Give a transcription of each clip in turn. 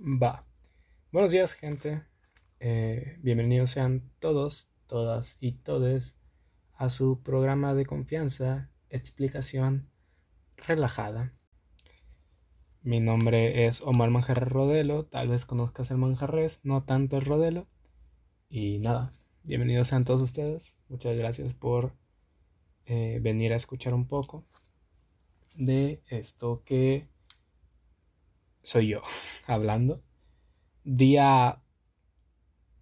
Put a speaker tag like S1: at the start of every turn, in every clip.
S1: Va. Buenos días, gente. Eh, bienvenidos sean todos, todas y todes a su programa de confianza, explicación relajada. Mi nombre es Omar Manjarres Rodelo. Tal vez conozcas el Manjarres, no tanto el Rodelo. Y nada, bienvenidos sean todos ustedes. Muchas gracias por eh, venir a escuchar un poco de esto que soy yo hablando. Día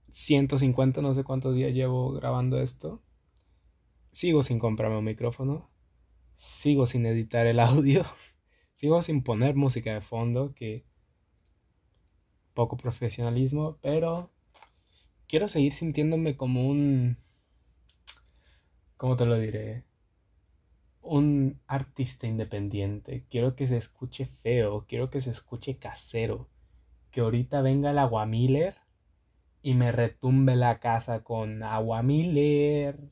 S1: 150, no sé cuántos días llevo grabando esto. Sigo sin comprarme un micrófono. Sigo sin editar el audio. Sigo sin poner música de fondo, que poco profesionalismo, pero quiero seguir sintiéndome como un... ¿Cómo te lo diré? Un artista independiente. Quiero que se escuche feo, quiero que se escuche casero. Que ahorita venga el aguamiller y me retumbe la casa con aguamiller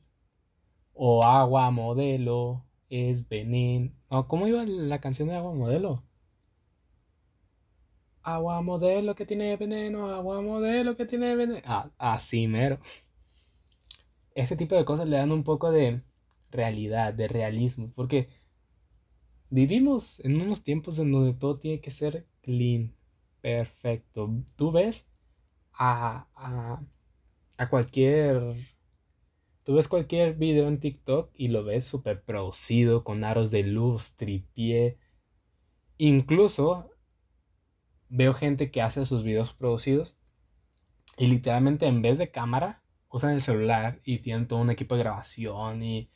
S1: o agua modelo es veneno. No, ¿cómo iba la canción de agua modelo? Agua modelo que tiene veneno, agua modelo que tiene veneno. Ah, así mero. Ese tipo de cosas le dan un poco de realidad, de realismo, porque vivimos en unos tiempos en donde todo tiene que ser clean, perfecto. Tú ves a, a, a cualquier... Tú ves cualquier video en TikTok y lo ves súper producido, con aros de luz, tripié. Incluso veo gente que hace sus videos producidos y literalmente en vez de cámara usan el celular y tienen todo un equipo de grabación y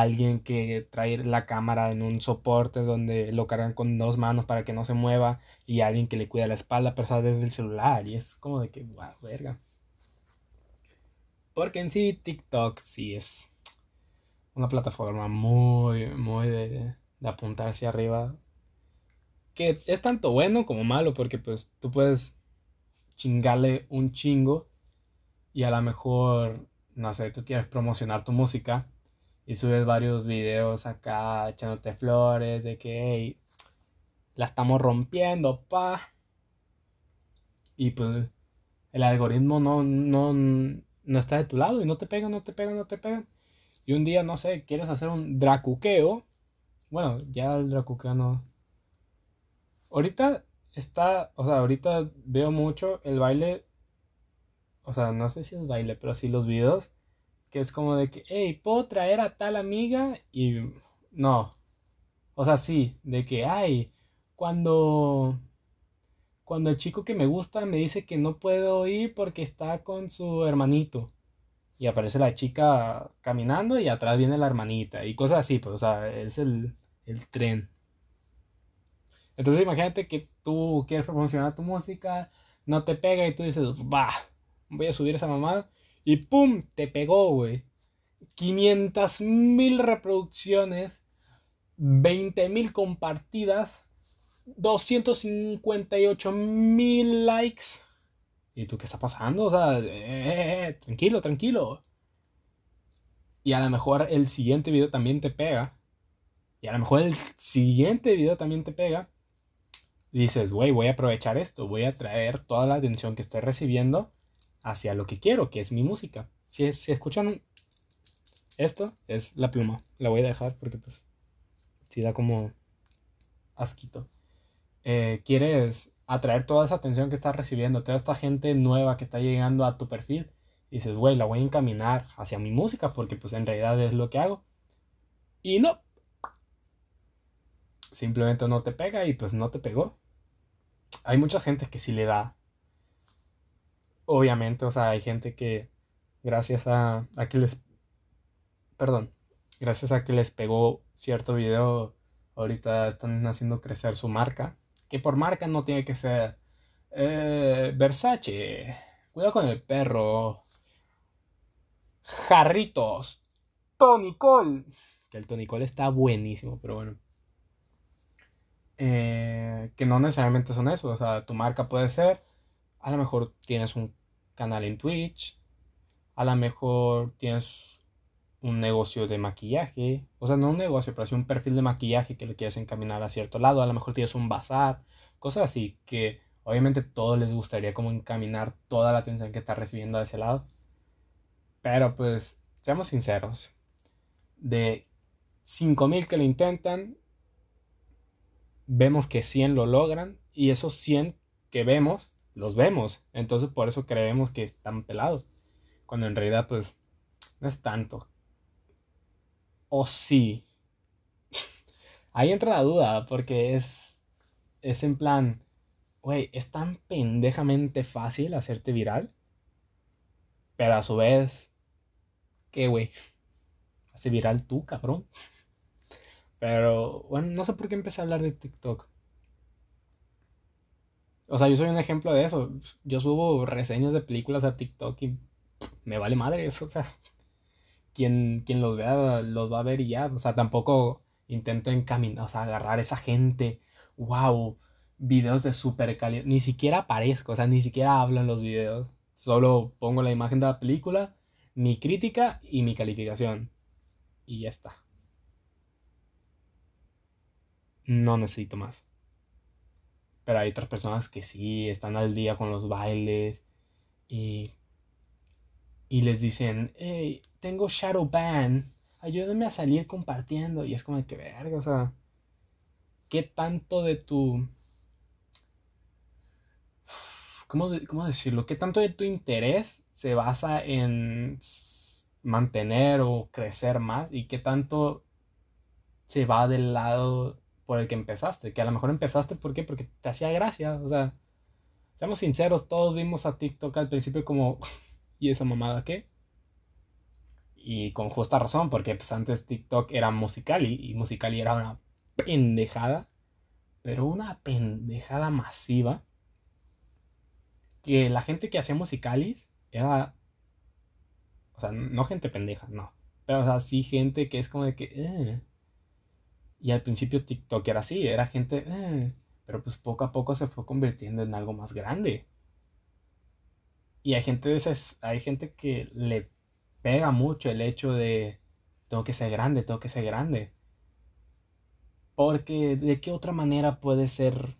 S1: alguien que trae la cámara en un soporte donde lo cargan con dos manos para que no se mueva y alguien que le cuida la espalda, pero sale desde el celular y es como de que, wow, verga. Porque en sí TikTok sí es una plataforma muy, muy de, de apuntar hacia arriba. Que es tanto bueno como malo porque pues tú puedes chingarle un chingo y a lo mejor, no sé, tú quieres promocionar tu música y subes varios videos acá echándote flores de que la estamos rompiendo, pa. Y pues el algoritmo no, no, no está de tu lado y no te pegan, no te pegan, no te pegan. Y un día, no sé, quieres hacer un dracuqueo. Bueno, ya el dracuqueo no. Ahorita está, o sea, ahorita veo mucho el baile. O sea, no sé si es baile, pero sí los videos que es como de que, hey, ¿puedo traer a tal amiga? Y no. O sea, sí, de que, ay, cuando... Cuando el chico que me gusta me dice que no puedo ir porque está con su hermanito. Y aparece la chica caminando y atrás viene la hermanita. Y cosas así, pues, o sea, es el, el tren. Entonces imagínate que tú quieres promocionar tu música, no te pega y tú dices, va, voy a subir esa mamada y ¡pum! Te pegó, güey. 500 mil reproducciones, 20 mil compartidas, 258 mil likes. ¿Y tú qué está pasando? O sea, eh, eh, eh, tranquilo, tranquilo. Y a lo mejor el siguiente video también te pega. Y a lo mejor el siguiente video también te pega. Dices, güey, voy a aprovechar esto. Voy a traer toda la atención que estoy recibiendo hacia lo que quiero, que es mi música. Si, si escuchan esto, es la pluma. La voy a dejar porque pues si da como asquito. Eh, quieres atraer toda esa atención que estás recibiendo, toda esta gente nueva que está llegando a tu perfil. Y dices, güey, la voy a encaminar hacia mi música porque pues en realidad es lo que hago. Y no. Simplemente no te pega y pues no te pegó. Hay mucha gente que sí le da obviamente, o sea, hay gente que gracias a, a que les, perdón, gracias a que les pegó cierto video, ahorita están haciendo crecer su marca, que por marca no tiene que ser eh, Versace, cuidado con el perro, Jarritos, Tony Cole, que el Tony Cole está buenísimo, pero bueno. Eh, que no necesariamente son eso, o sea, tu marca puede ser a lo mejor tienes un canal en Twitch, a lo mejor tienes un negocio de maquillaje, o sea, no un negocio, pero sí un perfil de maquillaje que le quieres encaminar a cierto lado, a lo mejor tienes un bazar, cosas así que Obviamente todos les gustaría como encaminar toda la atención que está recibiendo a ese lado. Pero pues, seamos sinceros. De 5.000 que lo intentan, vemos que 100 lo logran y esos 100 que vemos, los vemos. Entonces por eso creemos que están pelados. Cuando en realidad pues no es tanto. O sí. Ahí entra la duda porque es, es en plan, güey, es tan pendejamente fácil hacerte viral. Pero a su vez, ¿qué, güey? Hace viral tú, cabrón. Pero, bueno, no sé por qué empecé a hablar de TikTok. O sea, yo soy un ejemplo de eso. Yo subo reseñas de películas a TikTok y me vale madre eso. O sea, quien, quien los vea los va a ver y ya. O sea, tampoco intento encaminar, o sea, agarrar a esa gente. Wow, videos de super calidad. Ni siquiera aparezco, o sea, ni siquiera hablo en los videos. Solo pongo la imagen de la película, mi crítica y mi calificación. Y ya está. No necesito más. Pero hay otras personas que sí están al día con los bailes y, y les dicen, hey, tengo shadow ban, ayúdame a salir compartiendo. Y es como que verga, o sea, ¿qué tanto de tu... ¿Cómo, ¿Cómo decirlo? ¿Qué tanto de tu interés se basa en mantener o crecer más? ¿Y qué tanto se va del lado por el que empezaste, que a lo mejor empezaste, ¿por qué? Porque te hacía gracia, o sea, seamos sinceros, todos vimos a TikTok al principio como, ¿y esa mamada qué? Y con justa razón, porque pues antes TikTok era musical y, musical y era una pendejada, pero una pendejada masiva, que la gente que hacía musicalis era, o sea, no gente pendeja, no, pero o sea, sí gente que es como de que... Eh, y al principio TikTok era así, era gente, eh", pero pues poco a poco se fue convirtiendo en algo más grande. Y hay gente, de hay gente que le pega mucho el hecho de, tengo que ser grande, tengo que ser grande. Porque de qué otra manera puede ser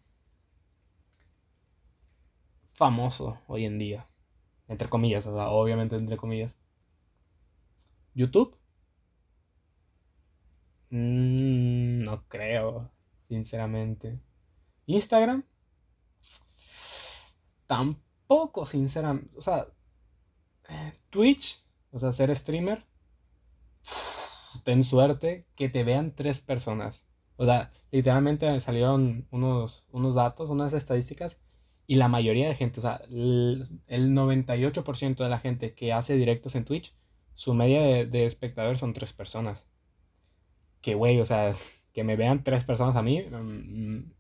S1: famoso hoy en día. Entre comillas, o sea, obviamente entre comillas. YouTube Mm, no creo, sinceramente. Instagram. Tampoco, sinceramente. O sea, Twitch, o sea, ser streamer. Ten suerte que te vean tres personas. O sea, literalmente salieron unos, unos datos, unas estadísticas. Y la mayoría de gente, o sea, el, 98% de la gente que hace directos en Twitch, su media de espectadores son tres personas que, güey, o sea, que me vean tres personas a mí, mm,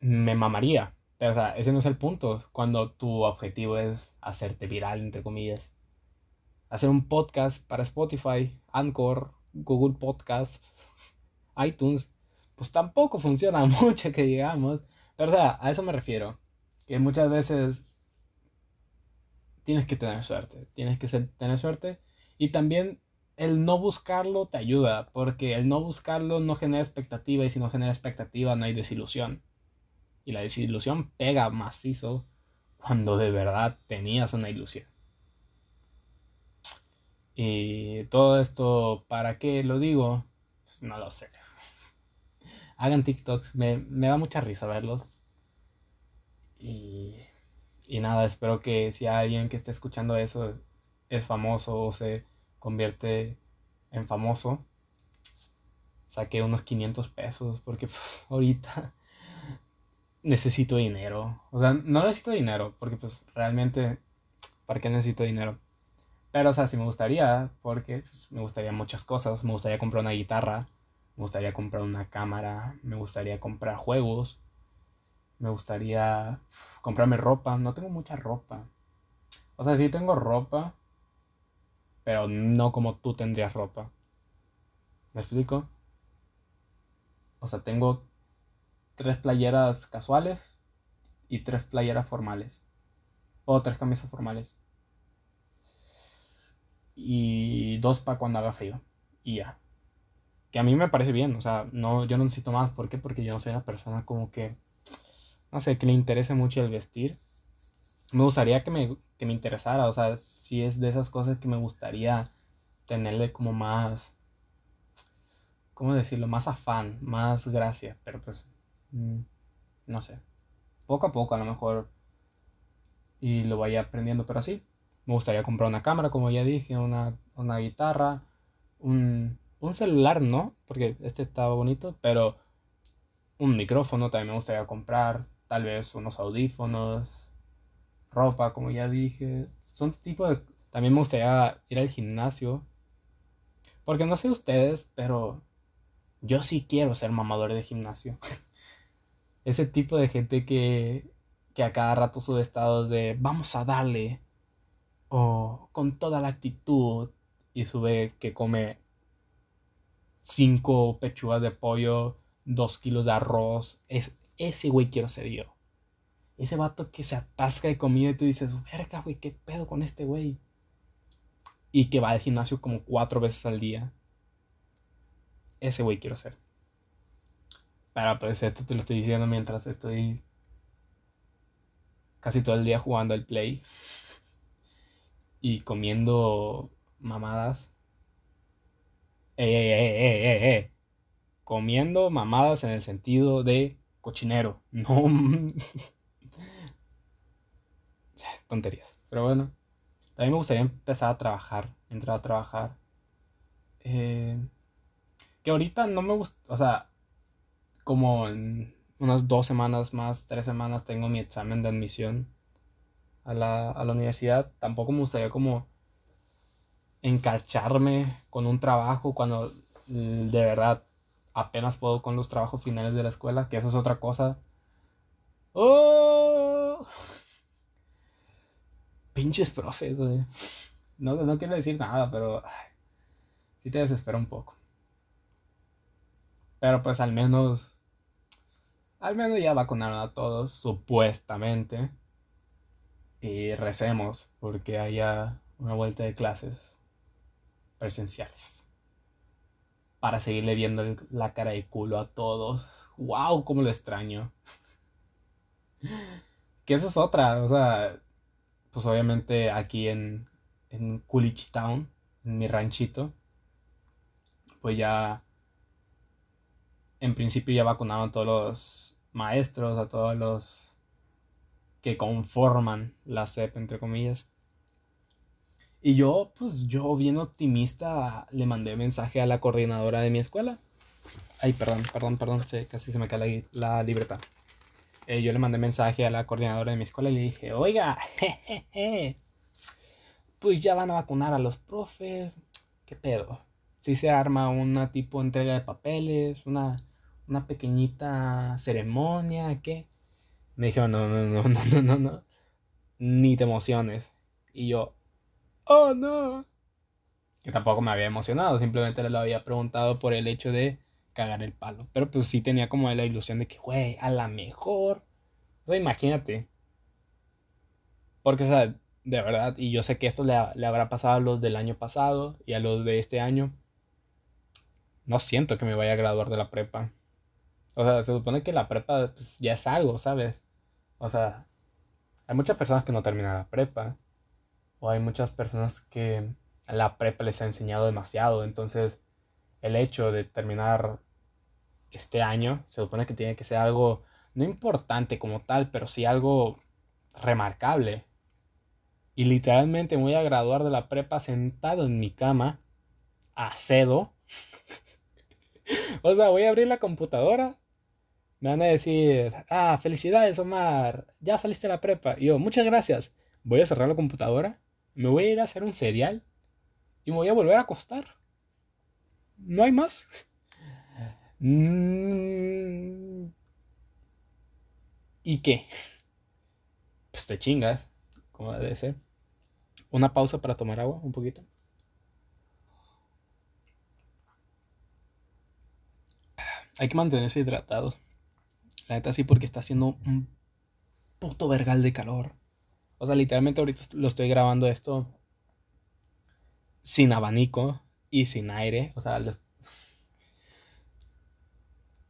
S1: me mamaría. Pero, o sea, ese no es el punto. Cuando tu objetivo es hacerte viral, entre comillas. Hacer un podcast para Spotify, Anchor, Google Podcasts, iTunes, pues tampoco funciona mucho, que digamos. Pero, o sea, a eso me refiero. Que muchas veces tienes que tener suerte. Tienes que tener suerte. Y también el no buscarlo te ayuda, porque el no buscarlo no genera expectativa y si no genera expectativa no hay desilusión. Y la desilusión pega macizo cuando de verdad tenías una ilusión. Y todo esto, ¿para qué lo digo? Pues no lo sé. Hagan TikToks, me, me da mucha risa verlos. Y, y nada, espero que si alguien que esté escuchando eso es famoso o se convierte en famoso, saqué unos 500 pesos porque pues, ahorita necesito dinero. O sea, no necesito dinero porque pues realmente, ¿para qué necesito dinero? Pero, o sea, sí me gustaría, porque pues, me gustaría muchas cosas. Me gustaría comprar una guitarra, me gustaría comprar una cámara, me gustaría comprar juegos, me gustaría comprarme ropa. No tengo mucha ropa. O sea, sí tengo ropa, pero no como tú tendrías ropa. ¿Me explico? O sea, tengo tres playeras casuales y tres playeras formales. O tres camisas formales. Y dos para cuando haga frío. Y ya. Que a mí me parece bien. O sea, no, yo no necesito más. ¿Por qué? Porque yo no soy una persona como que... no sé, que le interese mucho el vestir. Me gustaría que me, que me interesara, o sea, si es de esas cosas que me gustaría tenerle como más, ¿cómo decirlo? Más afán, más gracia, pero pues, mm, no sé. Poco a poco a lo mejor y lo vaya aprendiendo, pero sí. Me gustaría comprar una cámara, como ya dije, una, una guitarra, un, un celular, ¿no? Porque este estaba bonito, pero un micrófono también me gustaría comprar, tal vez unos audífonos, ropa, como ya dije. Son tipo de... También me gustaría ir al gimnasio. Porque no sé ustedes, pero yo sí quiero ser mamador de gimnasio. Ese tipo de gente que, que a cada rato sube estados de vamos a darle. O con toda la actitud. Y sube que come cinco pechugas de pollo, dos kilos de arroz. Es, ese güey quiero ser yo. Ese vato que se atasca de comida y tú dices, verga, güey, ¿qué pedo con este güey? Y que va al gimnasio como cuatro veces al día. Ese güey quiero ser. Pero pues esto te lo estoy diciendo mientras estoy casi todo el día jugando al play y comiendo mamadas. Eh, eh, eh, eh, Comiendo mamadas en el sentido de cochinero. No. Tonterías. Pero bueno. También me gustaría empezar a trabajar. Entrar a trabajar. Eh, que ahorita no me gusta. O sea. Como en unas dos semanas más, tres semanas tengo mi examen de admisión a la, a la universidad. Tampoco me gustaría como encarcharme con un trabajo cuando mm, de verdad apenas puedo con los trabajos finales de la escuela, que eso es otra cosa. ¡Oh! Pinches profes. No, no quiero decir nada, pero sí te desespera un poco. Pero pues al menos, al menos ya vacunaron a todos, supuestamente. Y recemos porque haya una vuelta de clases presenciales para seguirle viendo la cara de culo a todos. ¡Wow! ¡Cómo lo extraño! que eso es otra, o sea, pues obviamente aquí en, en Coolidge Town, en mi ranchito, pues ya, en principio ya vacunaron a todos los maestros, a todos los que conforman la CEP, entre comillas. Y yo, pues yo bien optimista, le mandé mensaje a la coordinadora de mi escuela. Ay, perdón, perdón, perdón, casi se me cae la, libreta. Eh, yo le mandé mensaje a la coordinadora de mi escuela y le dije, oiga, jejeje, pues ya van a vacunar a los profes, ¿qué pedo? Si se arma una tipo entrega de papeles, una, una pequeñita ceremonia, ¿qué? Me dijo no, no, no, no, no, no, no, ni te emociones. Y yo, oh no. Que tampoco me había emocionado, simplemente le había preguntado por el hecho de cagar el palo. Pero pues sí tenía como la ilusión de que, güey, a la mejor. O sea, imagínate. Porque, o sea, de verdad, y yo sé que esto le, habrá pasado a los del año pasado y a los de este año. No siento que me vaya a graduar de la prepa. O sea, se supone que la prepa pues, ya es algo, ¿sabes? O sea, hay muchas personas que no terminan la prepa o hay muchas personas que la prepa les ha enseñado demasiado, entonces el hecho de terminar este año se supone que tiene que ser algo no importante como tal, pero sí algo remarcable. Y literalmente me voy a graduar de la prepa sentado en mi cama, a cedo. o sea, voy a abrir la computadora. Me van a decir, ah, felicidades Omar, ya saliste de la prepa. Y yo, muchas gracias. Voy a cerrar la computadora me voy a ir a hacer un cereal y me voy a volver a acostar. No hay más. Mm. ¿Y qué? Pues te chingas, como debe ser. Una pausa para tomar agua, un poquito. Hay que mantenerse hidratados. La neta sí, porque está haciendo un puto vergal de calor. O sea, literalmente ahorita lo estoy grabando esto sin abanico y sin aire. O sea,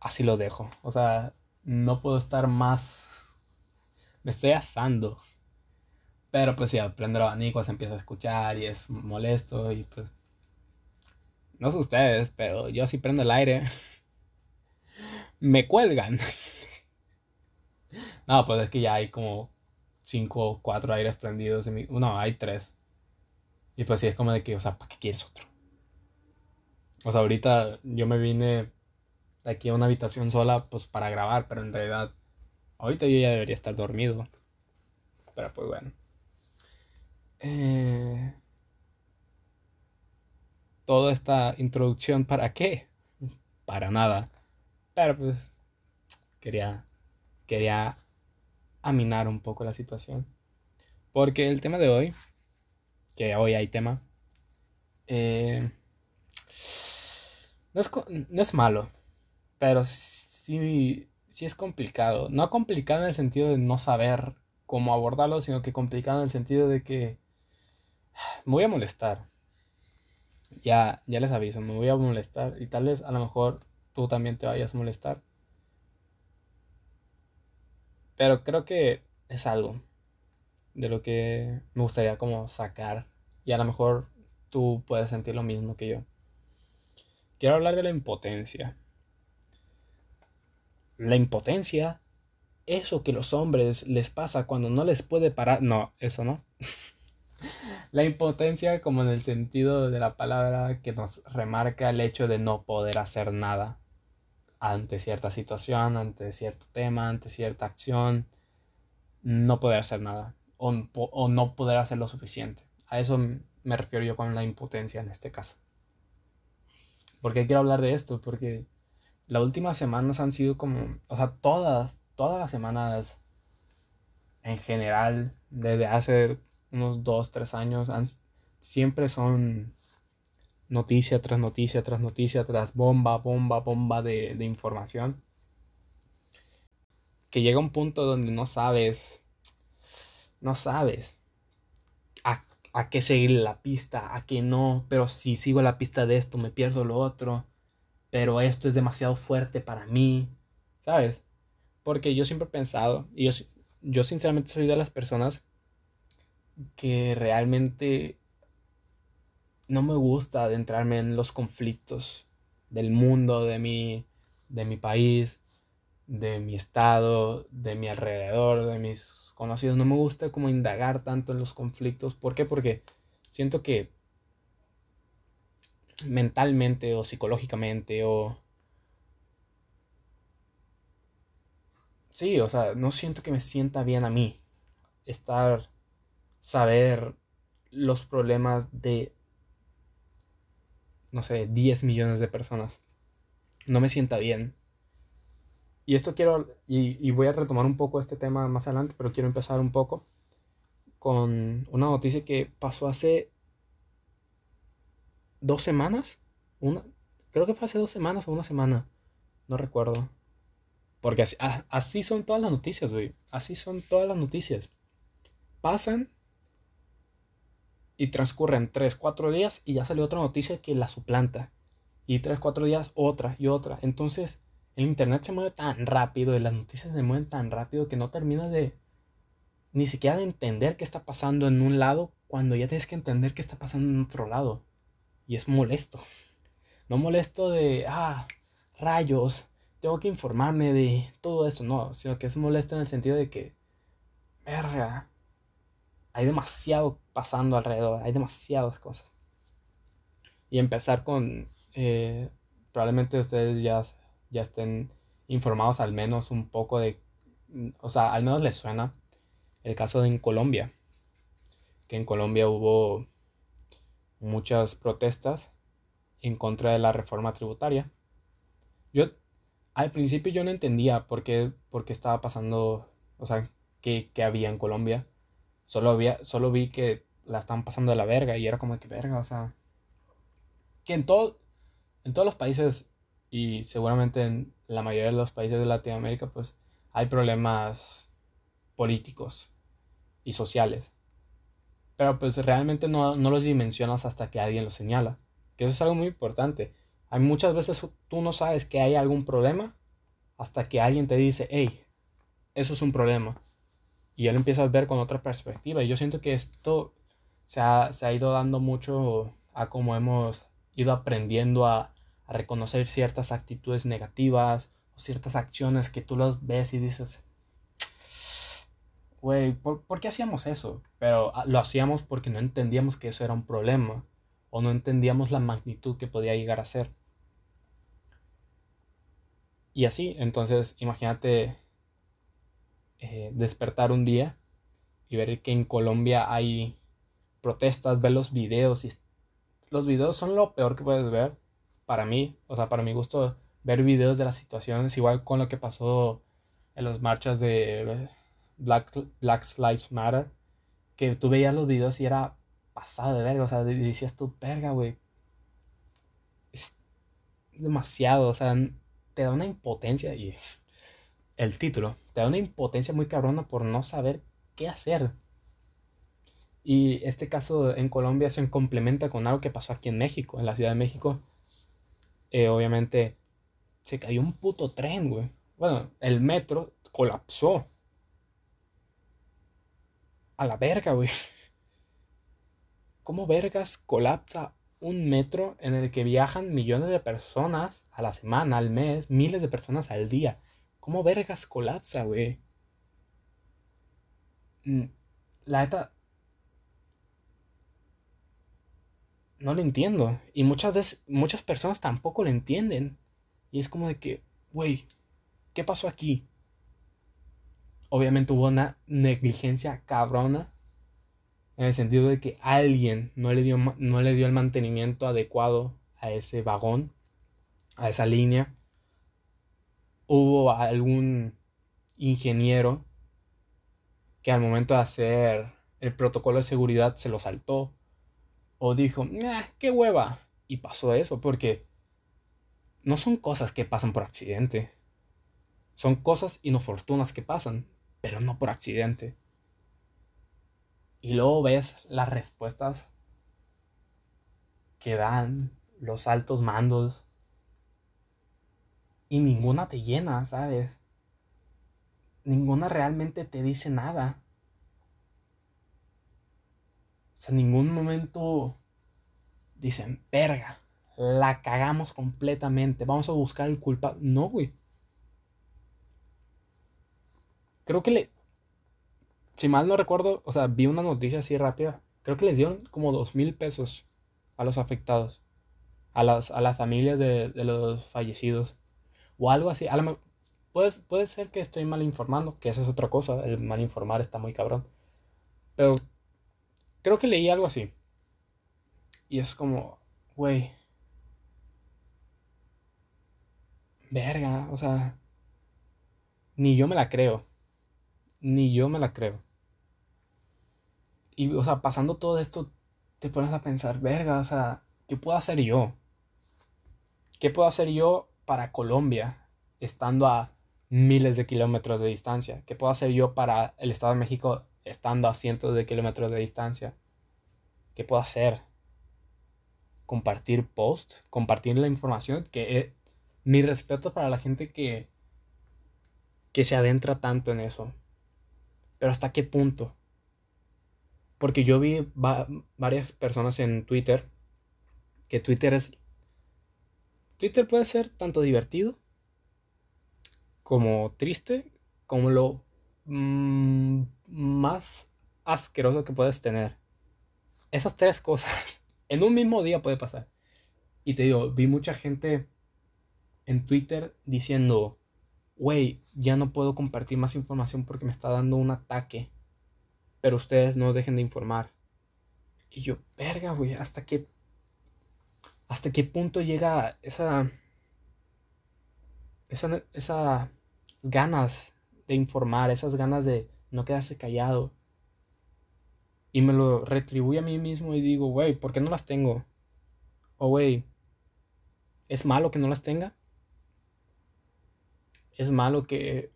S1: así lo dejo. O sea, no puedo estar más me estoy asando. Pero pues si prendo el abanico se empieza a escuchar y es molesto y pues... No sé ustedes, pero yo si prendo el aire, me cuelgan. no, pues es que ya hay como cinco o cuatro aires prendidos. En mi... No, hay tres. Y pues sí, es como de que, o sea, ¿para qué quieres otro? O sea, ahorita yo me vine aquí a una habitación sola, pues para grabar, pero en realidad, ahorita yo ya debería estar dormido. Pero pues bueno. Eh... Toda esta introducción, ¿para qué? Para nada. Pero pues quería, quería aminar un poco la situación. Porque el tema de hoy, que hoy hay tema, eh, no, es, no es malo, pero sí, sí es complicado. No complicado en el sentido de no saber cómo abordarlo, sino que complicado en el sentido de que me voy a molestar. Ya, ya les aviso, me voy a molestar y tal vez a lo mejor tú también te vayas a molestar. Pero creo que es algo de lo que me gustaría como sacar y a lo mejor tú puedes sentir lo mismo que yo. Quiero hablar de la impotencia. La impotencia, eso que los hombres les pasa cuando no les puede parar. No, eso no. la impotencia como en el sentido de la palabra que nos remarca el hecho de no poder hacer nada ante cierta situación, ante cierto tema, ante cierta acción, no poder hacer nada o, o no poder hacer lo suficiente. A eso me refiero yo con la impotencia en este caso. ¿Por qué quiero hablar de esto? Porque las últimas semanas han sido como, o sea, todas, todas las semanas en general, desde hace unos dos, tres años, siempre son noticia tras noticia, tras noticia, tras bomba, bomba, bomba de, de información. Que llega un punto donde no sabes, no sabes a a qué seguir la pista, a qué no, pero si sigo la pista de esto me pierdo lo otro, pero esto es demasiado fuerte para mí, ¿sabes? Porque yo siempre he pensado, y yo, yo sinceramente soy de las personas que realmente no me gusta adentrarme en los conflictos del mundo, de mi, de mi país, de mi estado, de mi alrededor, de mis conocidos. No me gusta como indagar tanto en los conflictos. ¿Por qué? Porque siento que mentalmente o psicológicamente o... Sí, o sea, no siento que me sienta bien a mí estar, saber los problemas de, no sé, 10 millones de personas. No me sienta bien. Y esto quiero, y, voy a retomar un poco este tema más adelante, pero quiero empezar un poco con una noticia que pasó hace dos semanas. Una, creo que fue hace dos semanas o una semana. No recuerdo. Porque así, así son todas las noticias, güey. Así son todas las noticias. Pasan y transcurren 3, 4 días y ya salió otra noticia que la suplanta. Y 3, 4 días otra y otra. Entonces, el internet se mueve tan rápido y las noticias se mueven tan rápido que no terminas de ni siquiera de entender qué está pasando en un lado cuando ya tienes que entender qué está pasando en otro lado. Y es molesto. No molesto de, ah, rayos, tengo que informarme de todo eso, no, sino que es molesto en el sentido de que, verga, hay demasiado pasando alrededor, hay demasiadas cosas. Y empezar con, eh, probablemente ustedes ya ya estén informados al menos un poco de, o sea, al menos les suena el caso de en Colombia, que en Colombia hubo muchas protestas en contra de la reforma tributaria. Yo al principio yo no entendía por qué, por qué estaba pasando, o sea, qué, qué, había en Colombia. Solo, había, solo vi que la estaban pasando de la verga y era como que verga, o sea, que en, todo, en todos los países y seguramente en la mayoría de los países de Latinoamérica pues hay problemas políticos y sociales. Pero pues realmente no, no los dimensionas hasta que alguien los señala. Que eso es algo muy importante. Hay muchas veces tú no sabes que hay algún problema hasta que alguien te dice, hey, eso es un problema. Y él empieza a ver con otra perspectiva. Y yo siento que esto se ha, se ha ido dando mucho a cómo hemos ido aprendiendo a, reconocer ciertas actitudes negativas o ciertas acciones que tú los ves y dices, güey, ¿por, ¿por, qué hacíamos eso? Pero ah, lo hacíamos porque no entendíamos que eso era un problema o no entendíamos la magnitud que podía llegar a ser. Y así, entonces imagínate eh, despertar un día y ver que en Colombia hay protestas, ver los videos y los videos son lo peor que puedes ver para mí, o sea, para mi gusto, ver videos de las situaciones, igual con lo que pasó en las marchas de Black, Black Lives Matter, que tú veías los videos y era pasado de verga, o sea, decías tú, verga, güey. Es demasiado, o sea, te da una impotencia y el título, te da una impotencia muy cabrona por no saber qué hacer. Y este caso en Colombia se complementa con algo que pasó aquí en México, en la Ciudad de México. Eh, obviamente se cayó un puto tren, güey. Bueno, el metro colapsó. A la verga, güey. ¿Cómo vergas colapsa un metro en el que viajan millones de personas a la semana, al mes, miles de personas al día? ¿Cómo vergas colapsa, güey? Mm, la neta, no lo entiendo. Y muchas veces, muchas personas tampoco lo entienden. Y es como de que, güey, ¿qué pasó aquí? Obviamente hubo una negligencia cabrona. En el sentido de que alguien no le dio, no le dio el mantenimiento adecuado a ese vagón, a esa línea. Hubo algún ingeniero que al momento de hacer el protocolo de seguridad se lo saltó o dijo, qué hueva. Y pasó eso, porque no son cosas que pasan por accidente. Son cosas inoportunas que pasan, pero no por accidente. Y luego ves las respuestas que dan los altos mandos. Y ninguna te llena, ¿sabes? Ninguna realmente te dice nada. O sea, en ningún momento dicen, verga, la cagamos completamente, vamos a buscar el culpable. No, güey. Creo que le... Si mal no recuerdo, o sea, vi una noticia así rápida. Creo que les dieron como dos mil pesos a los afectados. A las, a las familias de, de los fallecidos. O algo así. A puede, puede ser que estoy mal informando, que esa es otra cosa. El mal informar está muy cabrón. Pero Creo que leí algo así. Y es como, güey. Verga, o sea. Ni yo me la creo. Ni yo me la creo. Y, o sea, pasando todo esto, te pones a pensar, verga, o sea, ¿qué puedo hacer yo? ¿Qué puedo hacer yo para Colombia, estando a miles de kilómetros de distancia? ¿Qué puedo hacer yo para el Estado de México, estando a cientos de kilómetros de distancia. ¿Qué puedo hacer? Compartir post, compartir la información, que mi respeto para la gente que, que se adentra tanto en eso. Pero hasta qué punto? Porque yo vi varias personas en Twitter que Twitter es... Twitter puede ser tanto divertido como triste, como lo mm, más asqueroso que puedes tener. Esas tres cosas en un mismo día puede pasar. Y te digo, vi mucha gente en Twitter diciendo, wey, ya no puedo compartir más información porque me está dando un ataque. Pero ustedes no dejen de informar. Y yo, verga, güey, ¿hasta qué, hasta qué punto llega esa, esa, esa ganas de informar, esas ganas de no quedarse callado. Y me lo retribuye a mí mismo y digo, güey, ¿por qué no las tengo? O, güey, ¿es malo que no las tenga? Es malo que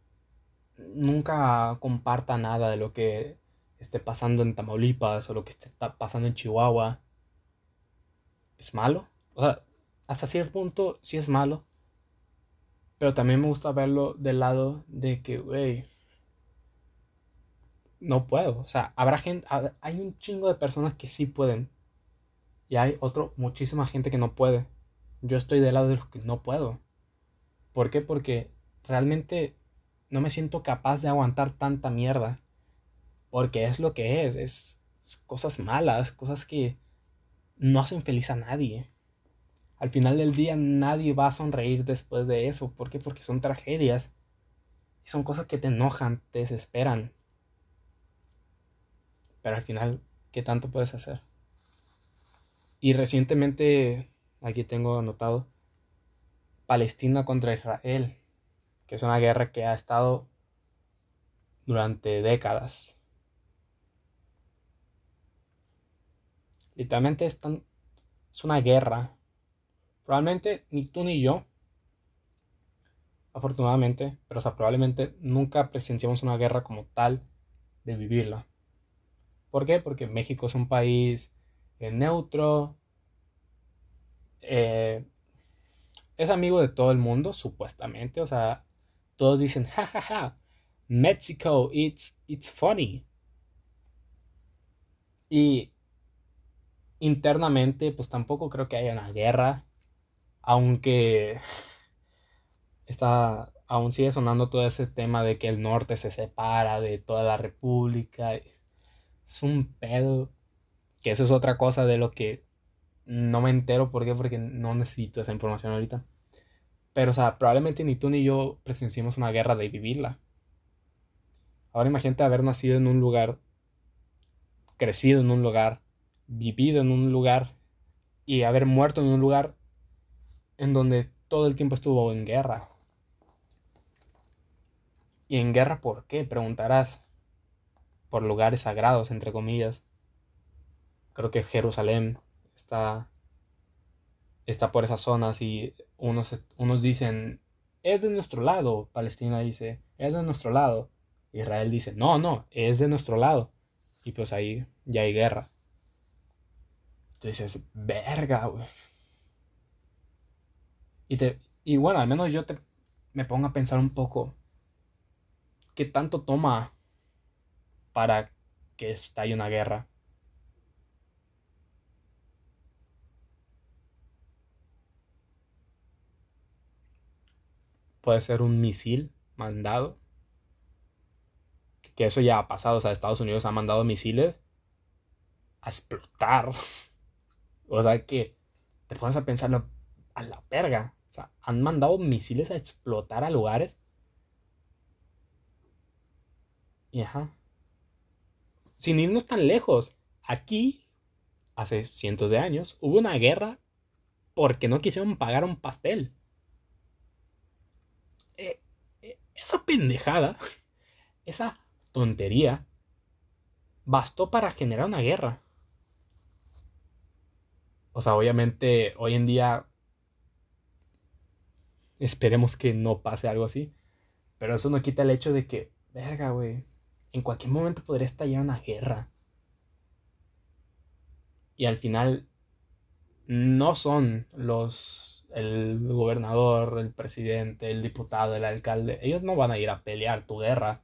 S1: nunca comparta nada de lo que esté pasando en Tamaulipas o lo que esté pasando en Chihuahua. ¿Es malo? O sea, hasta cierto punto sí es malo. Pero también me gusta verlo del lado de que, güey, no puedo. O sea, habrá gente, hay un chingo de personas que sí pueden. Y hay otro, muchísima gente que no puede. Yo estoy del lado de los que no puedo. ¿Por qué? Porque realmente no me siento capaz de aguantar tanta mierda. Porque es lo que es, es cosas malas, cosas que no hacen feliz a nadie. Al final del día nadie va a sonreír después de eso. ¿Por qué? Porque son tragedias. Son cosas que te enojan, te desesperan. Pero al final, ¿qué tanto puedes hacer? Y recientemente, aquí tengo anotado, Palestina contra Israel, que es una guerra que ha estado durante décadas. Literalmente es, es una guerra. Probablemente ni tú ni yo, afortunadamente, pero probablemente nunca presenciamos una guerra como tal de vivirla. ¿Por qué? Porque México es un país eh, neutro, eh, es amigo de todo el mundo, supuestamente, o sea, todos dicen, jajaja, ja, ja, Mexico, it's, it's funny. Y internamente, pues tampoco creo que haya una guerra, aunque está, aún sigue sonando todo ese tema de que el norte se separa de toda la república. Es un pedo, que eso es otra cosa de lo que no me entero, ¿por qué? Porque no necesito esa información ahorita. Pero, o sea, probablemente ni tú ni yo presenciemos una guerra de vivirla. Ahora imagínate haber nacido en un lugar, crecido en un lugar, vivido en un lugar y haber muerto en un lugar en donde todo el tiempo estuvo en guerra. ¿Y en guerra por qué? Preguntarás. Por lugares sagrados, entre comillas. Creo que Jerusalén está, está por esas zonas y unos, unos dicen, es de nuestro lado. Palestina dice, es de nuestro lado. Israel dice, no, no, es de nuestro lado. Y pues ahí ya hay guerra. Entonces, verga, güey. Y, te, y bueno, al menos yo te, me pongo a pensar un poco. ¿Qué tanto toma para que estalle una guerra? Puede ser un misil mandado. Que eso ya ha pasado. O sea, Estados Unidos ha mandado misiles a explotar. O sea que te pones a pensarlo a la verga. O sea, han mandado misiles a explotar a lugares. Y ajá. Sin irnos tan lejos. Aquí, hace cientos de años, hubo una guerra porque no quisieron pagar un pastel. Eh, eh, esa pendejada, esa tontería, bastó para generar una guerra. O sea, obviamente hoy en día esperemos que no pase algo así. Pero eso no quita el hecho de que, verga, güey, en cualquier momento podría estallar una guerra. Y al final no son los el gobernador, el presidente, el diputado, el alcalde, ellos no van a ir a pelear tu guerra.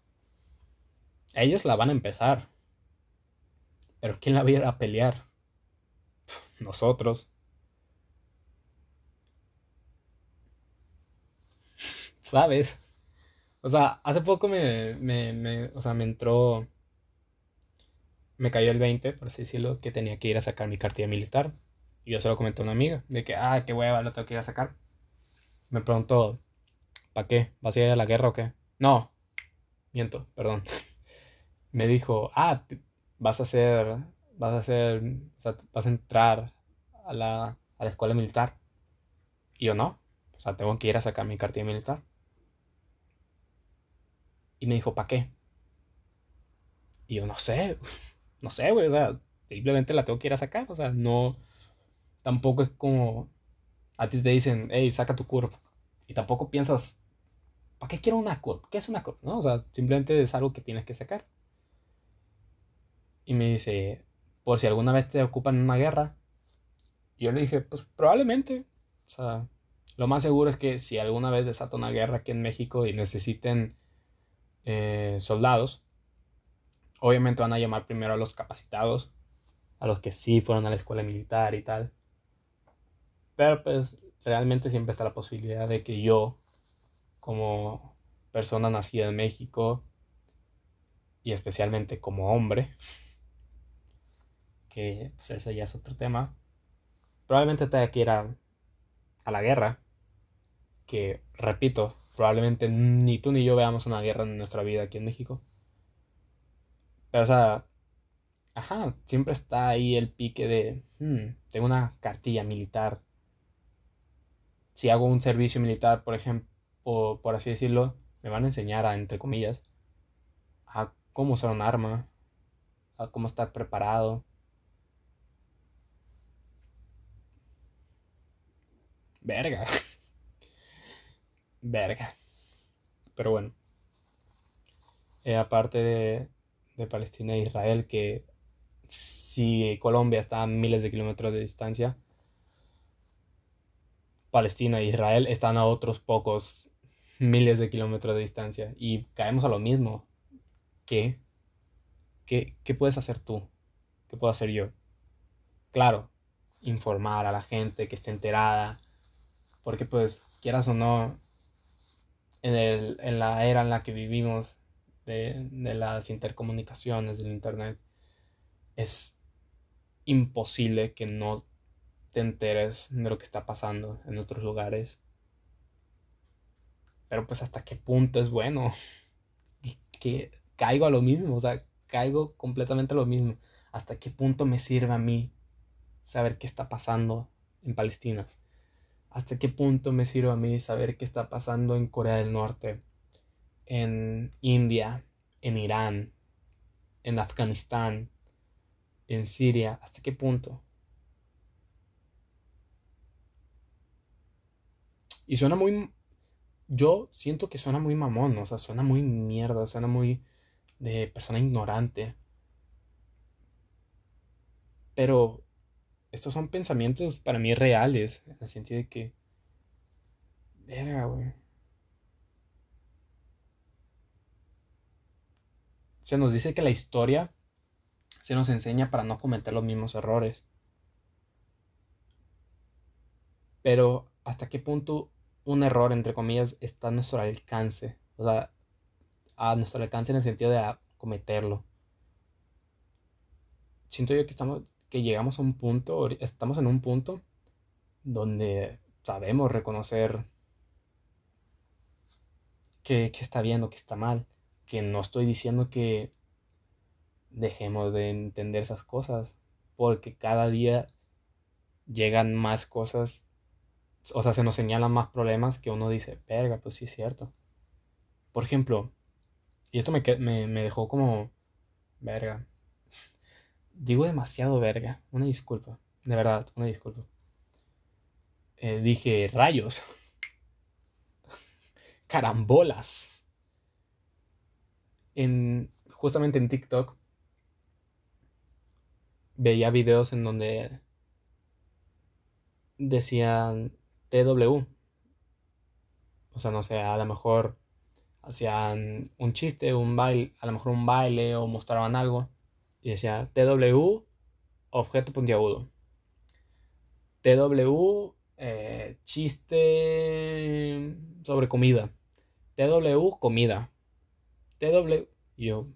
S1: Ellos la van a empezar. Pero ¿quién la va a ir a pelear? nosotros. ¿Sabes? O sea, hace poco me, me, me, o sea, me entró, me cayó el 20, por así decirlo, que tenía que ir a sacar mi cartilla militar. Y yo se lo comenté a una amiga, de que, ah, qué hueva, lo tengo que ir a sacar. Me preguntó, ¿para qué? ¿Vas a ir a la guerra o qué? No, miento, perdón. me dijo, ah, vas a hacer vas a hacer, vas a entrar a la, a la escuela militar. Y yo no, o sea, tengo que ir a sacar mi cartilla militar. Y me dijo, ¿para qué? Y yo no sé, no sé, güey, o sea, simplemente la tengo que ir a sacar, o sea, no, tampoco es como, a ti te dicen, hey, saca tu curva. Y tampoco piensas, ¿para qué quiero una curva? ¿Qué es una curva? No, o sea, simplemente es algo que tienes que sacar. Y me dice, por si alguna vez te ocupan en una guerra. Y yo le dije, pues probablemente. O sea, lo más seguro es que si alguna vez desata una guerra aquí en México y necesiten eh, soldados, Obviamente van a llamar primero a los capacitados, a los que sí fueron a la escuela militar y tal. Pero pues realmente siempre está la posibilidad de que yo, como persona nacida en México, y especialmente como hombre, que pues, ese ya es otro tema, probablemente tenga que ir a, a la guerra, que repito, probablemente ni tú ni yo veamos una guerra en nuestra vida aquí en México. Pero o sea, ajá, siempre está ahí el pique de, hmm, tengo una cartilla militar. Si hago un servicio militar, por ejemplo, por así decirlo, me van a enseñar a, entre comillas, a cómo usar un arma, a cómo estar preparado. Verga. Verga. Pero bueno. Eh, aparte de, de Palestina e Israel, que si Colombia está a miles de kilómetros de distancia, Palestina e Israel están a otros pocos miles de kilómetros de distancia. Y caemos a lo mismo. ¿Qué? ¿Qué, qué puedes hacer tú? ¿Qué puedo hacer yo? Claro, informar a la gente que esté enterada. Porque pues, quieras o no, en, el, en la era en la que vivimos, de, de las intercomunicaciones, del Internet, es imposible que no te enteres de lo que está pasando en otros lugares. Pero pues hasta qué punto es bueno. Que caigo a lo mismo, o sea, caigo completamente a lo mismo. Hasta qué punto me sirve a mí saber qué está pasando en Palestina. Hasta qué punto me sirve a mí saber qué está pasando en Corea del Norte en India, en Irán, en Afganistán, en Siria, ¿hasta qué punto? Y suena muy... Yo siento que suena muy mamón, o sea, suena muy mierda, suena muy de persona ignorante. Pero estos son pensamientos para mí reales, en el sentido de que... Verga, güey. se nos dice que la historia se nos enseña para no cometer los mismos errores. Pero hasta qué punto un error, entre comillas, está a nuestro alcance. O sea, a nuestro alcance en el sentido de cometerlo. Siento yo que estamos, que llegamos a un punto, estamos en un punto donde sabemos reconocer que, que está bien o que está mal que no estoy diciendo que dejemos de entender esas cosas, porque cada día llegan más cosas, o sea, se nos señalan más problemas que uno dice, verga, pues sí es cierto. Por ejemplo, y esto me, me, dejó como, verga, digo demasiado verga, una disculpa, de verdad, una disculpa. Eh, dije, rayos, carambolas en, justamente en TikTok veía videos en donde decían TW. O sea, no sé, a lo mejor hacían un chiste, un baile, a lo mejor un baile o mostraban algo y decía TW objeto puntiagudo. TW eh, chiste sobre comida. TW comida. TW. Y yo.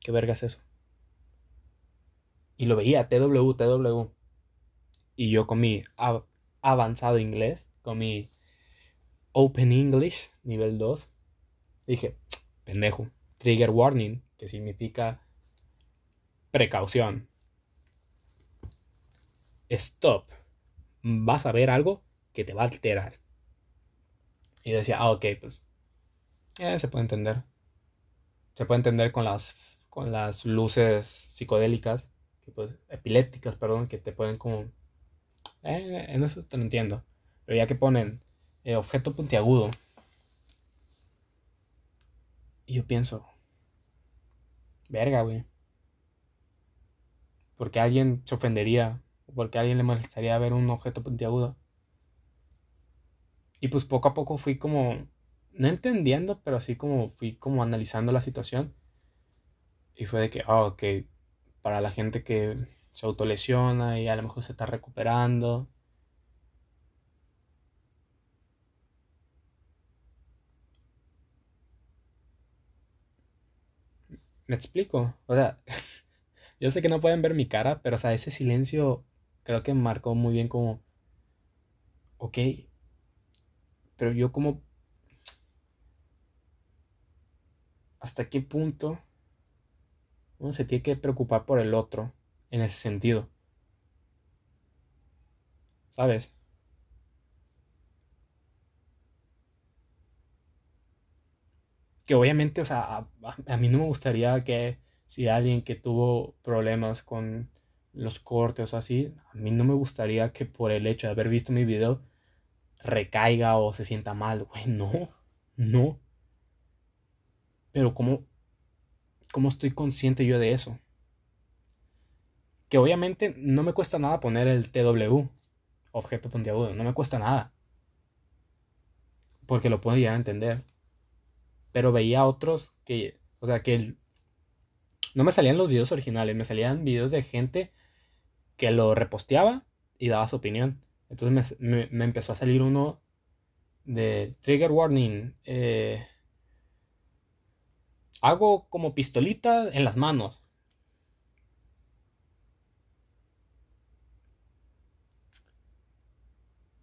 S1: ¿Qué verga es eso? Y lo veía, TW, TW. Y yo con mi avanzado inglés, con mi Open English nivel 2, dije, pendejo, trigger warning, que significa precaución. Stop. Vas a ver algo que te va a alterar. Y decía, ah, ok, pues eh, se puede entender. Se puede entender con las, con las luces psicodélicas, que pues, epilépticas, perdón, que te pueden como... Eh, en eso te lo entiendo. Pero ya que ponen eh, objeto puntiagudo. Y yo pienso, verga, güey. Porque alguien se ofendería, porque a alguien le molestaría ver un objeto puntiagudo. Y pues poco a poco fui como no entendiendo, pero así como fui como analizando la situación. Y fue de que, ah, ok, para la gente que se autolesiona y a lo mejor se está recuperando. ¿Me explico? O sea, yo sé que no pueden ver mi cara, pero o sea, ese silencio creo que marcó muy bien como, ok, pero yo como, ¿hasta qué punto uno se tiene que preocupar por el otro en ese sentido? ¿Sabes? Que obviamente, o sea, a, mí no me gustaría que si alguien que tuvo problemas con los cortes o así, a mí no me gustaría que por el hecho de haber visto mi video recaiga o se sienta mal, güey, no, no. Pero ¿cómo, ¿cómo estoy consciente yo de eso? Que obviamente no me cuesta nada poner el TW, objeto puntiagudo, no me cuesta nada. Porque lo puedo llegar a entender. Pero veía otros que, o sea, que no me salían los videos originales, me salían videos de gente que lo reposteaba y daba su opinión. Entonces me, empezó a salir uno de Trigger Warning. Eh, hago como pistolita en las manos.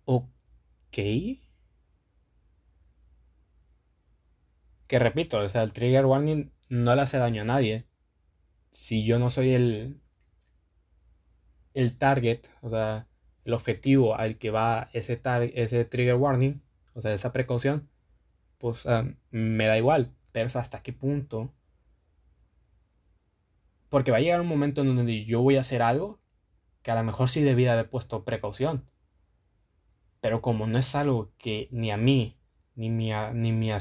S1: Ok. Que repito, o sea, el trigger warning no le hace daño a nadie. Si yo no soy el, el target, o sea, el objetivo al que va ese, ese trigger warning, o sea, esa precaución, pues me da igual, pero hasta qué punto. Porque va a llegar un momento en donde yo voy a hacer algo que a lo mejor sí debía haber puesto precaución. Pero como no es algo que ni a mí, ni mi a, ni mi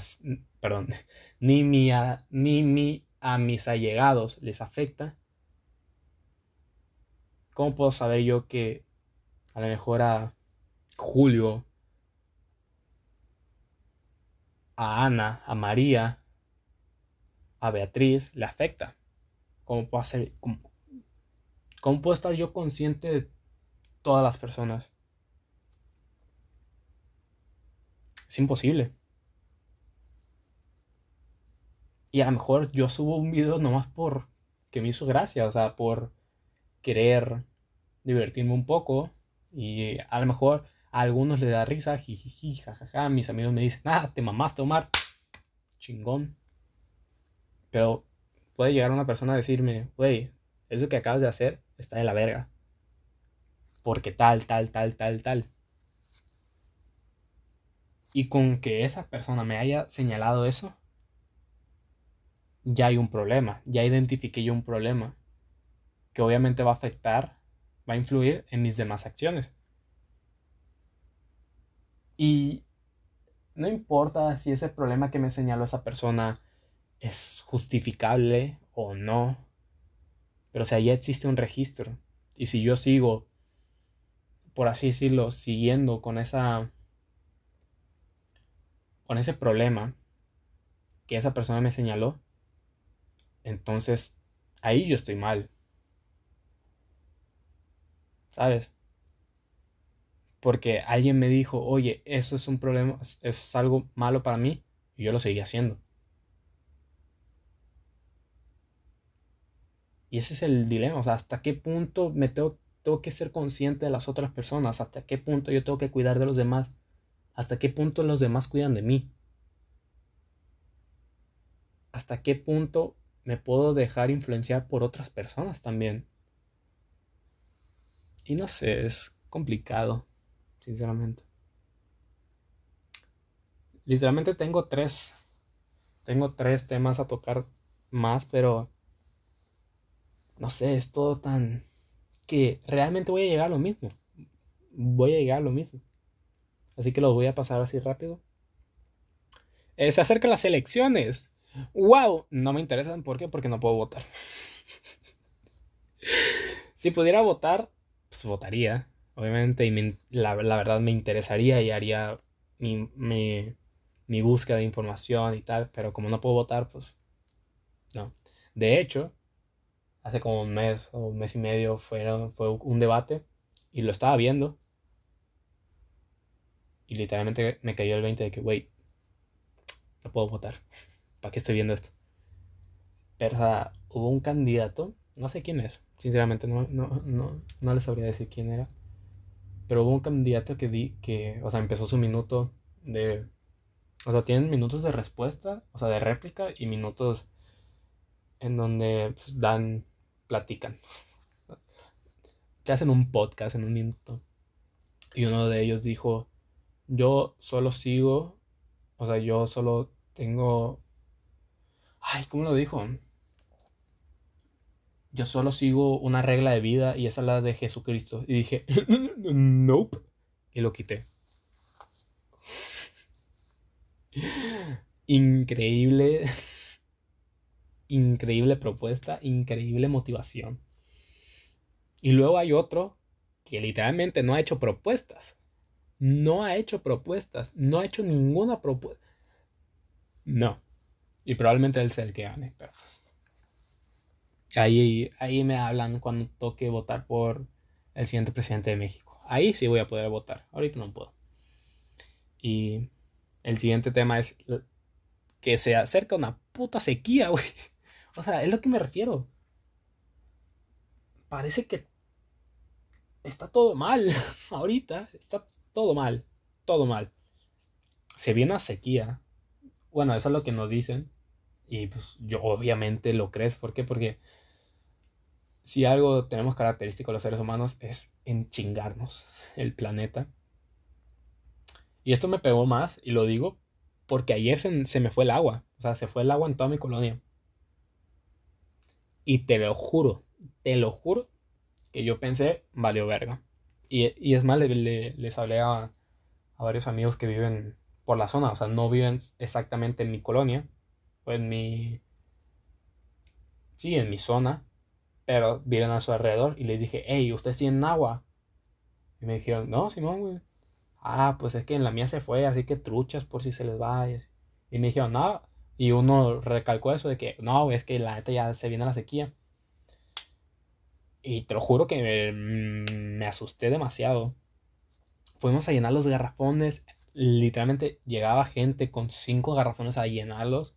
S1: perdón, ni mi ni mi, a mis allegados les afecta, ¿cómo puedo saber yo que a lo mejor a Julio, a Ana, a María, a Beatriz le afecta? ¿Cómo puedo hacer, cómo, puedo estar yo consciente de todas las personas? Es imposible. Y a lo mejor yo subo un video nomás por que me hizo gracia, o sea, por querer divertirme un poco y a lo mejor a algunos le da risa, jijiji, jajaja, mis amigos me dicen, ah, te mamaste Omar, chingón. Pero puede llegar una persona a decirme, güey, eso que acabas de hacer está de la verga. Porque tal, tal, tal, tal, tal. Y con que esa persona me haya señalado eso, ya hay un problema, ya identifiqué yo un problema que obviamente va a afectar, va a influir en mis demás acciones. Y no importa si ese problema que me señaló esa persona es justificable o no, pero o sea, ya existe un registro. Y si yo sigo, por así decirlo, siguiendo con esa con ese problema que esa persona me señaló, entonces ahí yo estoy mal. ¿Sabes? Porque alguien me dijo, oye, eso es un problema, es algo malo para mí, y yo lo seguí haciendo. Y ese es el dilema, o sea, hasta qué punto me tengo, tengo que ser consciente de las otras personas, hasta qué punto yo tengo que cuidar de los demás, hasta qué punto los demás cuidan de mí, hasta qué punto me puedo dejar influenciar por otras personas también. Y no sé, es complicado, sinceramente. Literalmente tengo tres, tengo tres temas a tocar más, pero no sé, es todo tan que realmente voy a llegar a lo mismo. Voy a llegar a lo mismo. Así que los voy a pasar así rápido. Eh, se acercan las elecciones. ¡Wow! No me interesan. ¿Por qué? Porque no puedo votar. si pudiera votar, pues votaría. Obviamente. Y la, verdad me interesaría y haría mi, mi búsqueda de información y tal, pero como no puedo votar, pues no. De hecho, hace como un mes o un mes y medio fue, fue un debate y lo estaba viendo y literalmente me cayó el 20 de que, wey, no puedo votar. ¿Para qué estoy viendo esto? Pero, o sea, hubo un candidato, no sé quién es, sinceramente no, no, no, no les sabría decir quién era. Pero hubo un candidato que di que, o sea, empezó su minuto de. O sea, tienen minutos de respuesta, o sea, de réplica y minutos en donde pues, dan, platican. Te hacen un podcast en un minuto. Y uno de ellos dijo, yo solo sigo, o sea, yo solo tengo... Ay, ¿cómo lo dijo? Yo solo sigo una regla de vida y esa es la de Jesucristo. Y dije, nope. Y lo quité. Increíble. Increíble propuesta, increíble motivación. Y luego hay otro que literalmente no ha hecho propuestas no ha hecho propuestas, no ha hecho ninguna propuesta. No. Y probablemente él sea el que gane, pero ahí, ahí me hablan cuando toque votar por el siguiente presidente de México. Ahí sí voy a poder votar. Ahorita no puedo. Y el siguiente tema es que se acerca una puta sequía, güey. O sea, es lo que me refiero. Parece que está todo mal ahorita. Está todo mal, todo mal. Se viene una sequía. Bueno, eso es lo que nos dicen. Y pues yo obviamente lo crees. ¿Por qué? Porque si algo tenemos característico los seres humanos es enchingarnos el planeta. Y esto me pegó más, y lo digo porque ayer se, se, me fue el agua. O sea, se fue el agua en toda mi colonia. Y te lo juro, te lo juro, que yo pensé, valió verga. Y, es más, les hablé a, varios amigos que viven por la zona, o sea, no viven exactamente en mi colonia o en mi... Sí, en mi zona, pero viven a su alrededor. Y les dije, hey, ¿ustedes tienen agua? Y me dijeron, no, Simón, güey. Ah, pues es que en la mía se fue, así que truchas por si se les va. Y me dijeron, no. Y uno recalcó eso de que, no, es que la neta ya se viene la sequía. Y te lo juro que me, asusté demasiado. Fuimos a llenar los garrafones. Literalmente llegaba gente con cinco garrafones a llenarlos.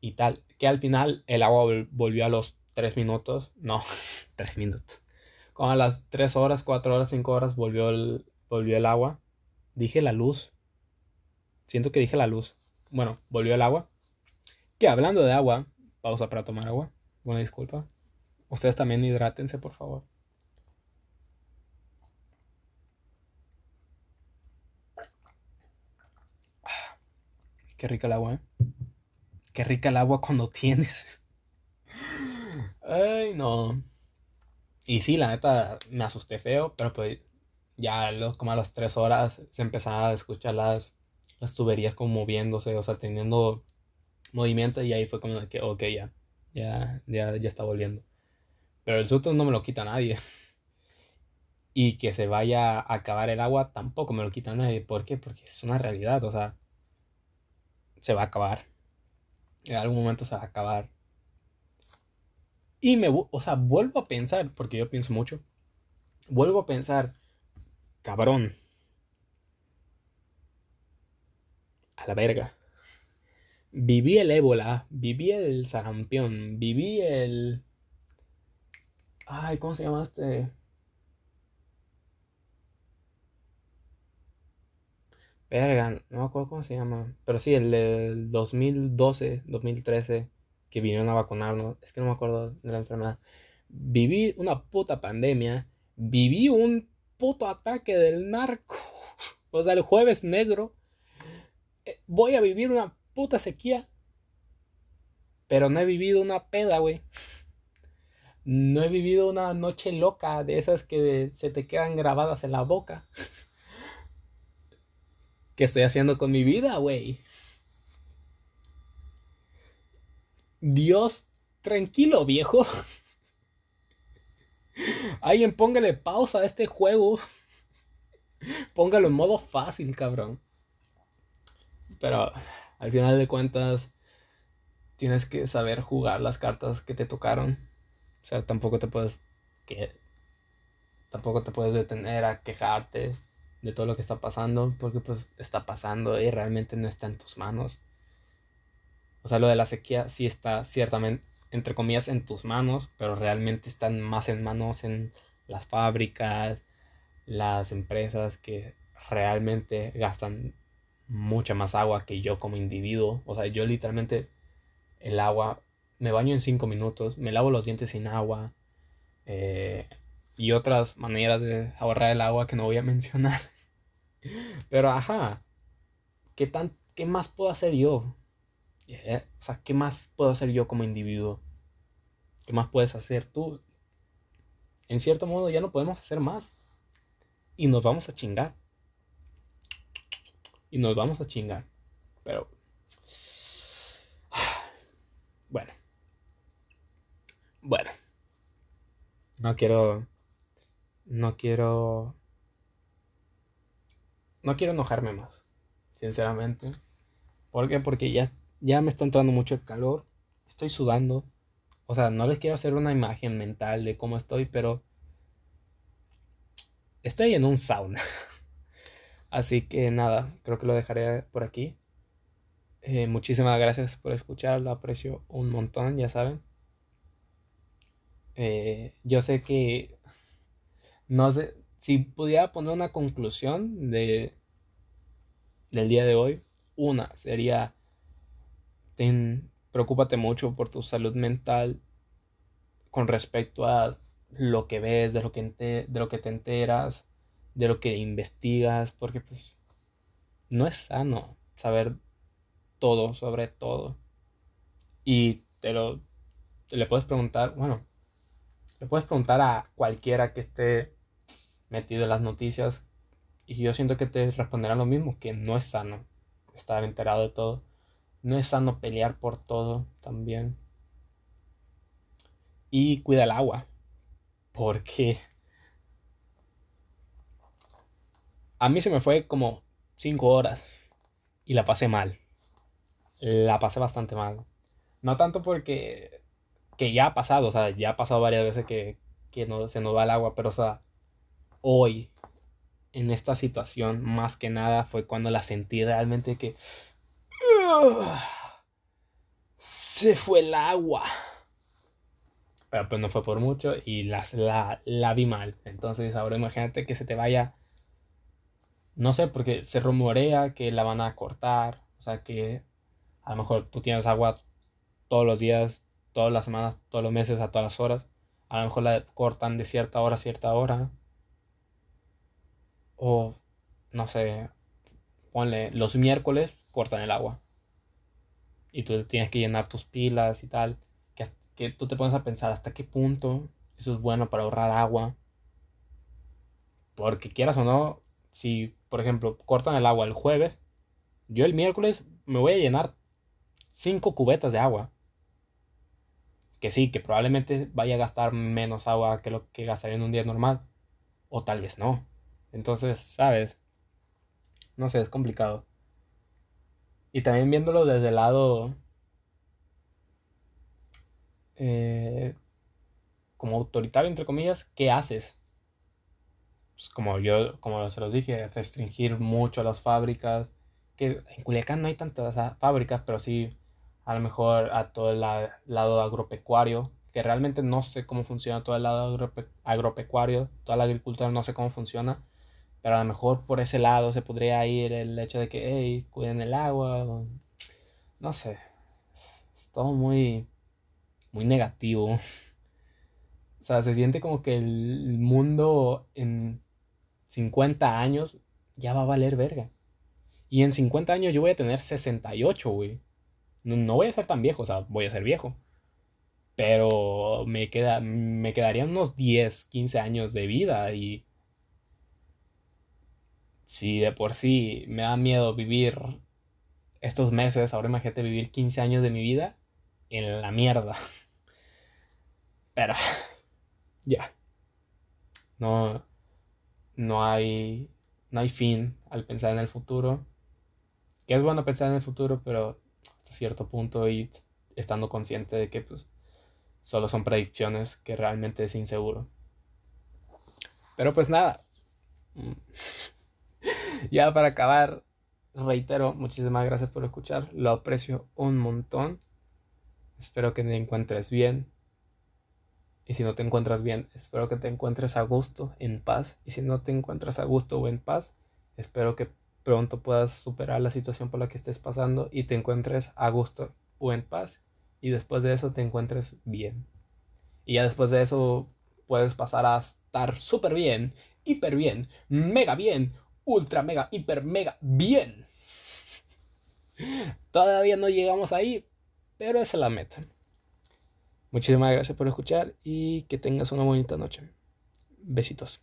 S1: Y tal. Que al final el agua volvió a los tres minutos. No, tres minutos. Como a las tres horas, cuatro horas, cinco horas volvió el, volvió el agua. Dije la luz. Siento que dije la luz. Bueno, volvió el agua. Que hablando de agua, pausa para tomar agua. Una disculpa. Ustedes también hidrátense, por favor. Qué rica el agua, ¿eh? Qué rica el agua cuando tienes. Ay, no. Y sí, la neta, me asusté feo, pero pues ya como a las tres horas se empezaba a escuchar las, las tuberías como moviéndose, o sea, teniendo movimiento y ahí fue como que, ok, ya, ya, ya, ya está volviendo. Pero el susto no me lo quita nadie. Y que se vaya a acabar el agua tampoco me lo quita nadie. ¿Por qué? Porque es una realidad. O sea, se va a acabar. En algún momento se va a acabar. Y me, o sea, vuelvo a pensar, porque yo pienso mucho. Vuelvo a pensar, cabrón. A la verga. Viví el ébola, viví el sarampión, viví el Ay, ¿cómo se llama este? Verga, no me acuerdo cómo se llama. Pero sí, el del 2012, 2013, que vinieron a vacunarnos. Es que no me acuerdo de la enfermedad. Viví una puta pandemia. Viví un puto ataque del narco. O sea, el jueves negro. Eh, voy a vivir una puta sequía. Pero no he vivido una peda, güey. No he vivido una noche loca de esas que se te quedan grabadas en la boca. ¿Qué estoy haciendo con mi vida, güey? Dios, tranquilo, viejo. Alguien póngale pausa a este juego. Póngalo en modo fácil, cabrón. Pero al final de cuentas, tienes que saber jugar las cartas que te tocaron. O sea, tampoco te puedes que tampoco te puedes detener a quejarte de todo lo que está pasando, porque pues está pasando y realmente no está en tus manos. O sea, lo de la sequía sí está ciertamente, entre comillas, en tus manos, pero realmente están más en manos en las fábricas, las empresas que realmente gastan mucha más agua que yo como individuo. O sea, yo literalmente el agua, me baño en 5 minutos, me lavo los dientes sin agua eh, y otras maneras de ahorrar el agua que no voy a mencionar. Pero ajá, ¿qué, tan, qué más puedo hacer yo? Eh, o sea, ¿qué más puedo hacer yo como individuo? ¿Qué más puedes hacer tú? En cierto modo ya no podemos hacer más. Y nos vamos a chingar. Y nos vamos a chingar. Pero bueno. Bueno. No quiero. No quiero. No quiero enojarme más. Sinceramente. ¿Por qué? Porque ya, ya me está entrando mucho el calor. Estoy sudando. O sea, no les quiero hacer una imagen mental de cómo estoy, pero. Estoy en un sauna. Así que nada, creo que lo dejaré por aquí. Eh, muchísimas gracias por escuchar, lo aprecio un montón, ya saben. Eh, yo sé que no sé si pudiera poner una conclusión de del día de hoy. Una sería ten, preocúpate mucho por tu salud mental con respecto a lo que ves, de lo que, de lo que te enteras, de lo que investigas, porque pues no es sano saber todo, sobre todo. Y te lo le puedes preguntar, bueno, le puedes preguntar a cualquiera que esté metido en las noticias y yo siento que te responderán lo mismo, que no es sano estar enterado de todo. No es sano pelear por todo también. Y cuida el agua. Porque a mí se me fue como 5 horas y la pasé mal la pasé bastante mal. No tanto porque que ya ha pasado, o sea, ya ha pasado varias veces que, no, se nos va el agua, pero o sea, hoy, en esta situación, más que nada fue cuando la sentí realmente que se fue el agua. Pero pues no fue por mucho y la, la vi mal. Entonces ahora imagínate que se te vaya, no sé, porque se rumorea que la van a cortar, o sea que a lo mejor tú tienes agua todos los días, todas las semanas, todos los meses, a todas las horas. A lo mejor la cortan de cierta hora a cierta hora. O, no sé, ponle, los miércoles cortan el agua. Y tú tienes que llenar tus pilas y tal. Que, que tú te pones a pensar hasta qué punto eso es bueno para ahorrar agua. Porque quieras o no, si por ejemplo cortan el agua el jueves, yo el miércoles me voy a llenar cinco cubetas de agua. Que sí, que probablemente vaya a gastar menos agua que lo que gastaría en un día normal. O tal vez no. Entonces, ¿sabes? No sé, es complicado. Y también viéndolo desde el lado... Eh, como autoritario, entre comillas, ¿qué haces? Pues como yo, como se los dije, restringir mucho las fábricas. Que en Culiacán no hay tantas fábricas, pero sí a lo mejor a todo el lado agropecuario, que realmente no sé cómo funciona todo el lado agropecuario, toda la agricultura no sé cómo funciona, pero a lo mejor por ese lado se podría ir el hecho de que, hey, cuiden el agua, no sé, es todo muy, muy negativo. O sea, se siente como que el mundo en 50 años ya va a valer verga. Y en 50 años yo voy a tener 68, güey. No, voy a ser tan viejo, o sea, voy a ser viejo. Pero me, queda, me quedarían unos 10, 15 años de vida y si de por sí me da miedo vivir estos meses, ahora imagínate vivir 15 años de mi vida en la mierda. Pero ya. No no hay no hay fin al pensar en el futuro que es bueno pensar en el futuro, pero cierto punto y estando consciente de que pues solo son predicciones, que realmente es inseguro. Pero pues nada. ya para acabar, reitero, muchísimas gracias por escuchar. Lo aprecio un montón. Espero que te encuentres bien. Y si no te encuentras bien, espero que te encuentres a gusto, en paz. Y si no te encuentras a gusto o en paz, espero que pronto puedas superar la situación por la que estés pasando y te encuentres a gusto o en paz. Y después de eso te encuentres bien. Y ya después de eso puedes pasar a estar súper bien, hiper bien, mega bien, ultra mega, hiper mega bien. Todavía no llegamos ahí, pero esa es la meta. Muchísimas gracias por escuchar y que tengas una bonita noche. Besitos.